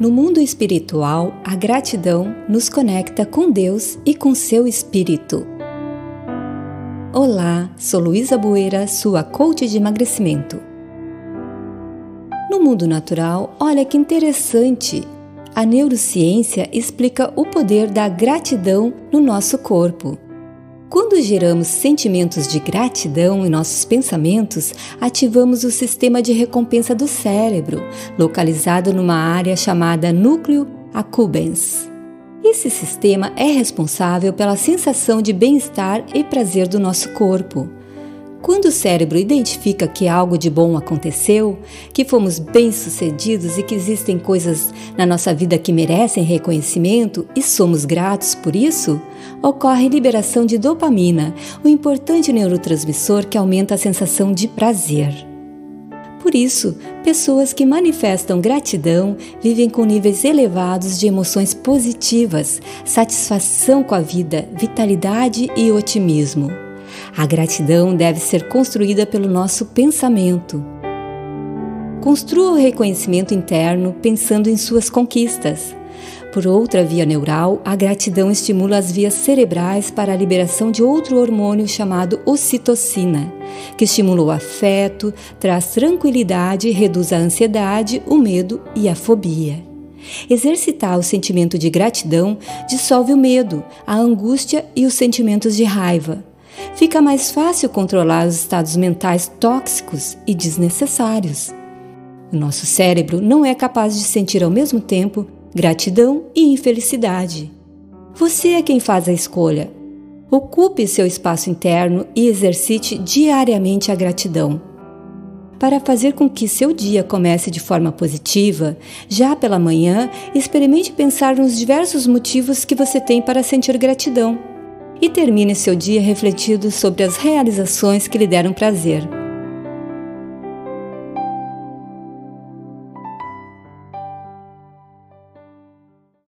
No mundo espiritual, a gratidão nos conecta com Deus e com seu espírito. Olá, sou Luísa Bueira, sua coach de emagrecimento. No mundo natural, olha que interessante! A neurociência explica o poder da gratidão no nosso corpo. Quando geramos sentimentos de gratidão em nossos pensamentos, ativamos o sistema de recompensa do cérebro, localizado numa área chamada núcleo accumbens. Esse sistema é responsável pela sensação de bem-estar e prazer do nosso corpo. Quando o cérebro identifica que algo de bom aconteceu, que fomos bem-sucedidos e que existem coisas na nossa vida que merecem reconhecimento e somos gratos por isso, ocorre liberação de dopamina, o importante neurotransmissor que aumenta a sensação de prazer. Por isso, pessoas que manifestam gratidão vivem com níveis elevados de emoções positivas, satisfação com a vida, vitalidade e otimismo. A gratidão deve ser construída pelo nosso pensamento. Construa o reconhecimento interno pensando em suas conquistas. Por outra via neural, a gratidão estimula as vias cerebrais para a liberação de outro hormônio chamado ocitocina, que estimula o afeto, traz tranquilidade, reduz a ansiedade, o medo e a fobia. Exercitar o sentimento de gratidão dissolve o medo, a angústia e os sentimentos de raiva fica mais fácil controlar os estados mentais tóxicos e desnecessários. O nosso cérebro não é capaz de sentir ao mesmo tempo gratidão e infelicidade. Você é quem faz a escolha. Ocupe seu espaço interno e exercite diariamente a gratidão. Para fazer com que seu dia comece de forma positiva, já pela manhã, experimente pensar nos diversos motivos que você tem para sentir gratidão e termine seu dia refletindo sobre as realizações que lhe deram prazer.